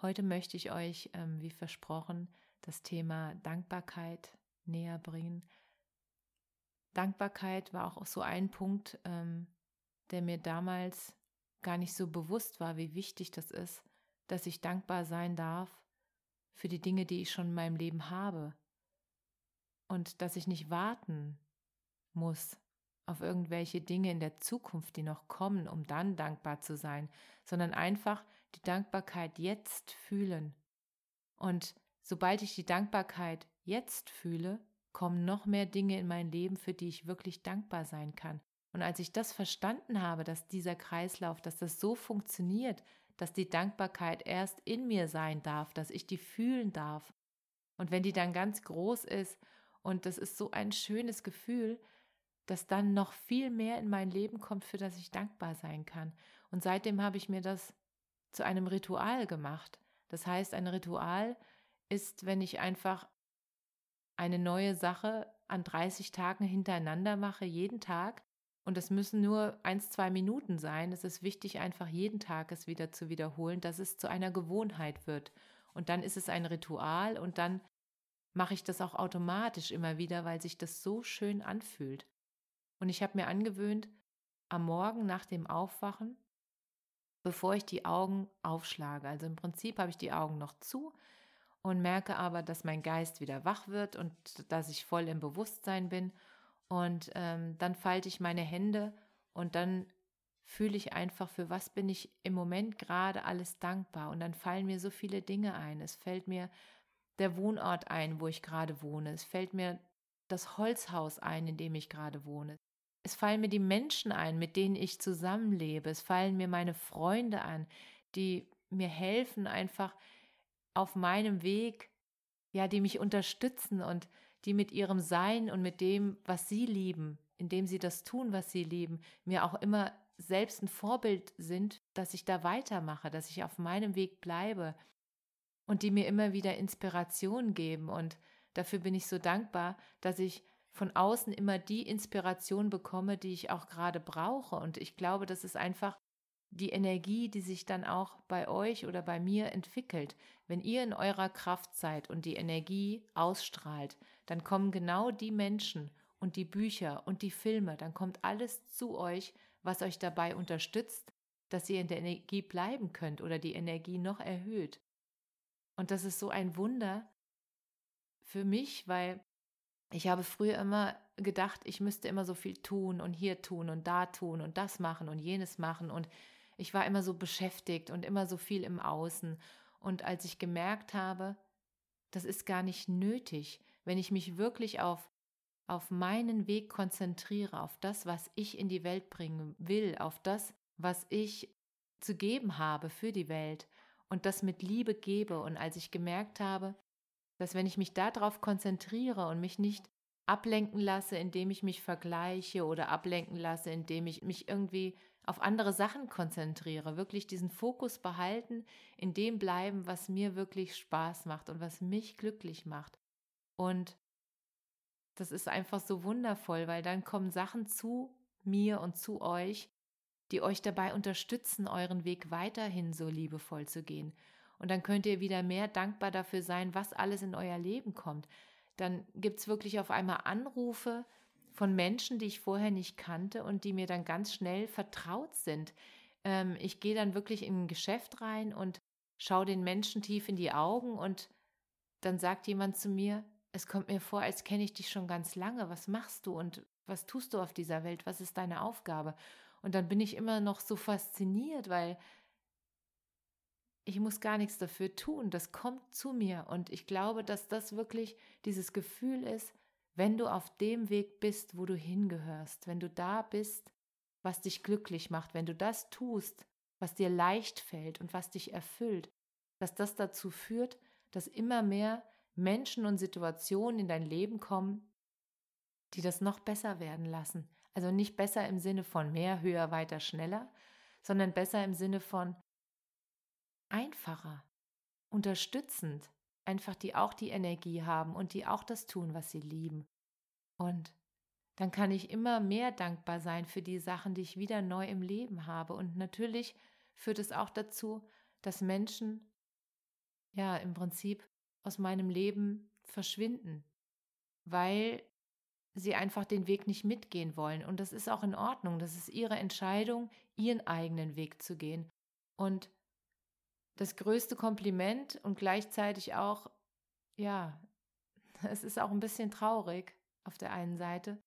Heute möchte ich euch, ähm, wie versprochen, das Thema Dankbarkeit näher bringen. Dankbarkeit war auch so ein Punkt, ähm, der mir damals gar nicht so bewusst war, wie wichtig das ist, dass ich dankbar sein darf für die Dinge, die ich schon in meinem Leben habe. Und dass ich nicht warten muss auf irgendwelche Dinge in der Zukunft, die noch kommen, um dann dankbar zu sein, sondern einfach die Dankbarkeit jetzt fühlen. Und sobald ich die Dankbarkeit jetzt fühle, kommen noch mehr Dinge in mein Leben, für die ich wirklich dankbar sein kann. Und als ich das verstanden habe, dass dieser Kreislauf, dass das so funktioniert, dass die Dankbarkeit erst in mir sein darf, dass ich die fühlen darf. Und wenn die dann ganz groß ist, und das ist so ein schönes Gefühl, dass dann noch viel mehr in mein Leben kommt, für das ich dankbar sein kann. Und seitdem habe ich mir das zu einem Ritual gemacht. Das heißt, ein Ritual ist, wenn ich einfach eine neue Sache an 30 Tagen hintereinander mache, jeden Tag. Und es müssen nur eins, zwei Minuten sein. Es ist wichtig, einfach jeden Tag es wieder zu wiederholen, dass es zu einer Gewohnheit wird. Und dann ist es ein Ritual und dann mache ich das auch automatisch immer wieder, weil sich das so schön anfühlt. Und ich habe mir angewöhnt, am Morgen nach dem Aufwachen, bevor ich die Augen aufschlage, also im Prinzip habe ich die Augen noch zu und merke aber, dass mein Geist wieder wach wird und dass ich voll im Bewusstsein bin. Und ähm, dann falte ich meine Hände und dann fühle ich einfach, für was bin ich im Moment gerade alles dankbar. Und dann fallen mir so viele Dinge ein. Es fällt mir der Wohnort ein, wo ich gerade wohne. Es fällt mir das Holzhaus ein, in dem ich gerade wohne. Es fallen mir die Menschen ein, mit denen ich zusammenlebe. Es fallen mir meine Freunde an, die mir helfen, einfach auf meinem Weg, ja, die mich unterstützen und die mit ihrem Sein und mit dem, was sie lieben, indem sie das tun, was sie lieben, mir auch immer selbst ein Vorbild sind, dass ich da weitermache, dass ich auf meinem Weg bleibe und die mir immer wieder Inspiration geben. Und dafür bin ich so dankbar, dass ich von außen immer die Inspiration bekomme, die ich auch gerade brauche. Und ich glaube, das ist einfach die Energie, die sich dann auch bei euch oder bei mir entwickelt. Wenn ihr in eurer Kraft seid und die Energie ausstrahlt, dann kommen genau die Menschen und die Bücher und die Filme, dann kommt alles zu euch, was euch dabei unterstützt, dass ihr in der Energie bleiben könnt oder die Energie noch erhöht. Und das ist so ein Wunder für mich, weil ich habe früher immer gedacht, ich müsste immer so viel tun und hier tun und da tun und das machen und jenes machen und ich war immer so beschäftigt und immer so viel im Außen. Und als ich gemerkt habe, das ist gar nicht nötig, wenn ich mich wirklich auf, auf meinen Weg konzentriere, auf das, was ich in die Welt bringen will, auf das, was ich zu geben habe für die Welt und das mit Liebe gebe. Und als ich gemerkt habe, dass wenn ich mich darauf konzentriere und mich nicht ablenken lasse, indem ich mich vergleiche oder ablenken lasse, indem ich mich irgendwie auf andere Sachen konzentriere, wirklich diesen Fokus behalten, in dem bleiben, was mir wirklich Spaß macht und was mich glücklich macht. Und das ist einfach so wundervoll, weil dann kommen Sachen zu mir und zu euch, die euch dabei unterstützen, euren Weg weiterhin so liebevoll zu gehen. Und dann könnt ihr wieder mehr dankbar dafür sein, was alles in euer Leben kommt. Dann gibt es wirklich auf einmal Anrufe von Menschen, die ich vorher nicht kannte und die mir dann ganz schnell vertraut sind. Ähm, ich gehe dann wirklich in ein Geschäft rein und schaue den Menschen tief in die Augen und dann sagt jemand zu mir, es kommt mir vor, als kenne ich dich schon ganz lange. Was machst du und was tust du auf dieser Welt? Was ist deine Aufgabe? Und dann bin ich immer noch so fasziniert, weil ich muss gar nichts dafür tun, das kommt zu mir. Und ich glaube, dass das wirklich dieses Gefühl ist, wenn du auf dem Weg bist, wo du hingehörst, wenn du da bist, was dich glücklich macht, wenn du das tust, was dir leicht fällt und was dich erfüllt, dass das dazu führt, dass immer mehr Menschen und Situationen in dein Leben kommen, die das noch besser werden lassen. Also nicht besser im Sinne von mehr, höher, weiter, schneller, sondern besser im Sinne von einfacher, unterstützend, einfach die auch die Energie haben und die auch das tun, was sie lieben. Und dann kann ich immer mehr dankbar sein für die Sachen, die ich wieder neu im Leben habe. Und natürlich führt es auch dazu, dass Menschen ja im Prinzip aus meinem Leben verschwinden, weil sie einfach den Weg nicht mitgehen wollen. Und das ist auch in Ordnung. Das ist ihre Entscheidung, ihren eigenen Weg zu gehen. Und das größte Kompliment und gleichzeitig auch, ja, es ist auch ein bisschen traurig auf der einen Seite,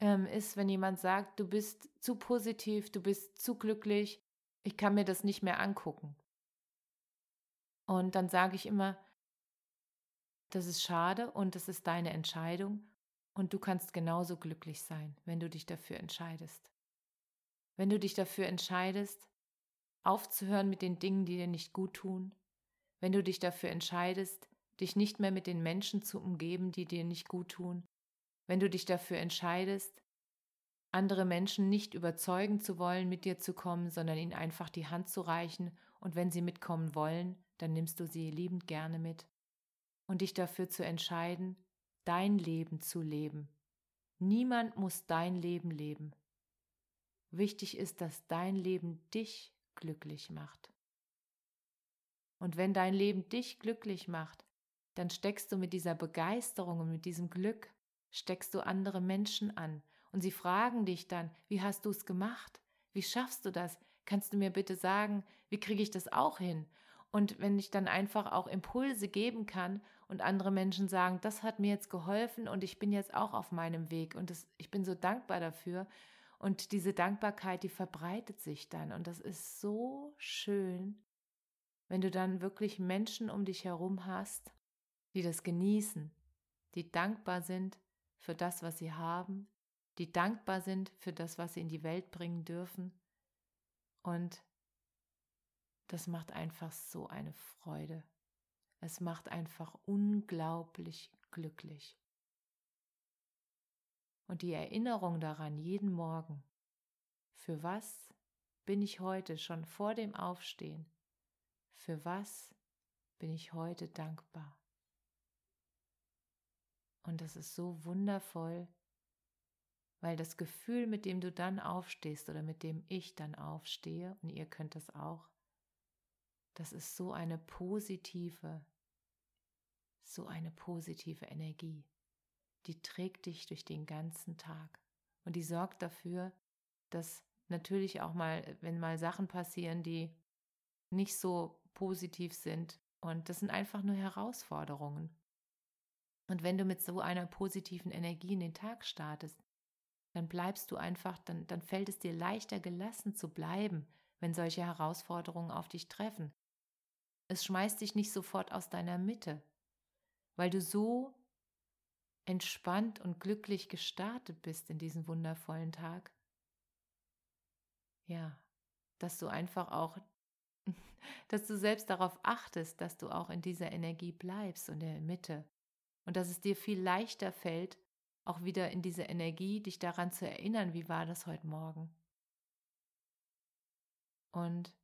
ähm, ist, wenn jemand sagt, du bist zu positiv, du bist zu glücklich, ich kann mir das nicht mehr angucken. Und dann sage ich immer, das ist schade und das ist deine Entscheidung und du kannst genauso glücklich sein, wenn du dich dafür entscheidest. Wenn du dich dafür entscheidest, aufzuhören mit den Dingen, die dir nicht gut tun, wenn du dich dafür entscheidest, dich nicht mehr mit den Menschen zu umgeben, die dir nicht gut tun, wenn du dich dafür entscheidest, andere Menschen nicht überzeugen zu wollen, mit dir zu kommen, sondern ihnen einfach die Hand zu reichen und wenn sie mitkommen wollen, dann nimmst du sie liebend gerne mit und dich dafür zu entscheiden, dein Leben zu leben. Niemand muss dein Leben leben. Wichtig ist, dass dein Leben dich glücklich macht. Und wenn dein Leben dich glücklich macht, dann steckst du mit dieser Begeisterung und mit diesem Glück, steckst du andere Menschen an. Und sie fragen dich dann, wie hast du es gemacht? Wie schaffst du das? Kannst du mir bitte sagen, wie kriege ich das auch hin? Und wenn ich dann einfach auch Impulse geben kann und andere Menschen sagen, das hat mir jetzt geholfen und ich bin jetzt auch auf meinem Weg und das, ich bin so dankbar dafür. Und diese Dankbarkeit, die verbreitet sich dann und das ist so schön, wenn du dann wirklich Menschen um dich herum hast, die das genießen, die dankbar sind für das, was sie haben, die dankbar sind für das, was sie in die Welt bringen dürfen. Und das macht einfach so eine Freude. Es macht einfach unglaublich glücklich. Und die Erinnerung daran jeden Morgen, für was bin ich heute schon vor dem Aufstehen, für was bin ich heute dankbar. Und das ist so wundervoll, weil das Gefühl, mit dem du dann aufstehst oder mit dem ich dann aufstehe, und ihr könnt das auch, das ist so eine positive, so eine positive Energie. Die trägt dich durch den ganzen Tag und die sorgt dafür, dass natürlich auch mal, wenn mal Sachen passieren, die nicht so positiv sind und das sind einfach nur Herausforderungen. Und wenn du mit so einer positiven Energie in den Tag startest, dann bleibst du einfach, dann, dann fällt es dir leichter gelassen zu bleiben, wenn solche Herausforderungen auf dich treffen. Es schmeißt dich nicht sofort aus deiner Mitte, weil du so entspannt und glücklich gestartet bist in diesen wundervollen Tag. Ja, dass du einfach auch, dass du selbst darauf achtest, dass du auch in dieser Energie bleibst und in der Mitte und dass es dir viel leichter fällt, auch wieder in diese Energie, dich daran zu erinnern, wie war das heute Morgen. Und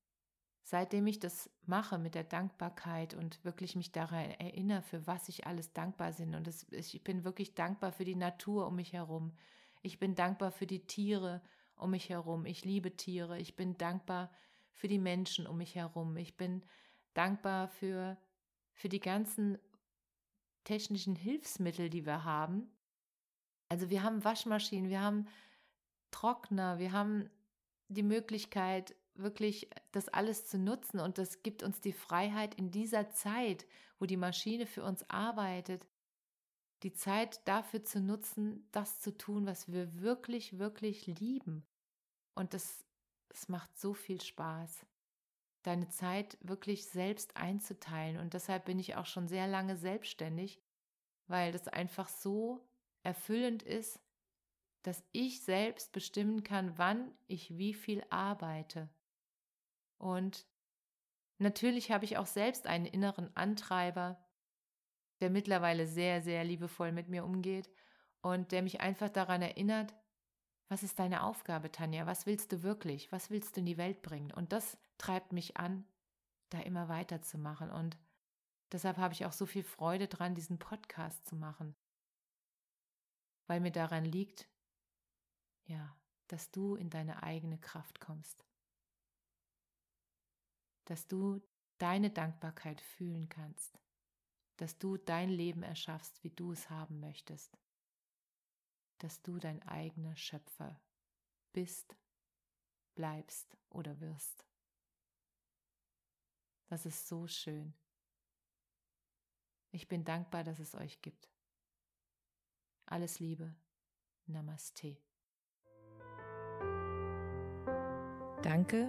Seitdem ich das mache mit der Dankbarkeit und wirklich mich daran erinnere, für was ich alles dankbar bin. Und das, ich bin wirklich dankbar für die Natur um mich herum. Ich bin dankbar für die Tiere um mich herum. Ich liebe Tiere. Ich bin dankbar für die Menschen um mich herum. Ich bin dankbar für, für die ganzen technischen Hilfsmittel, die wir haben. Also wir haben Waschmaschinen, wir haben Trockner, wir haben die Möglichkeit, wirklich das alles zu nutzen und das gibt uns die Freiheit in dieser Zeit, wo die Maschine für uns arbeitet, die Zeit dafür zu nutzen, das zu tun, was wir wirklich, wirklich lieben. Und das, es macht so viel Spaß. deine Zeit wirklich selbst einzuteilen. Und deshalb bin ich auch schon sehr lange selbstständig, weil das einfach so erfüllend ist, dass ich selbst bestimmen kann, wann ich wie viel arbeite. Und natürlich habe ich auch selbst einen inneren Antreiber, der mittlerweile sehr, sehr liebevoll mit mir umgeht und der mich einfach daran erinnert, was ist deine Aufgabe, Tanja? Was willst du wirklich? Was willst du in die Welt bringen? Und das treibt mich an, da immer weiterzumachen. Und deshalb habe ich auch so viel Freude dran, diesen Podcast zu machen. Weil mir daran liegt, ja, dass du in deine eigene Kraft kommst. Dass du deine Dankbarkeit fühlen kannst. Dass du dein Leben erschaffst, wie du es haben möchtest dass du dein eigener Schöpfer bist, bleibst oder wirst. Das ist so schön. Ich bin dankbar, dass es euch gibt. Alles Liebe. Namaste. Danke,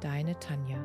deine Tanja.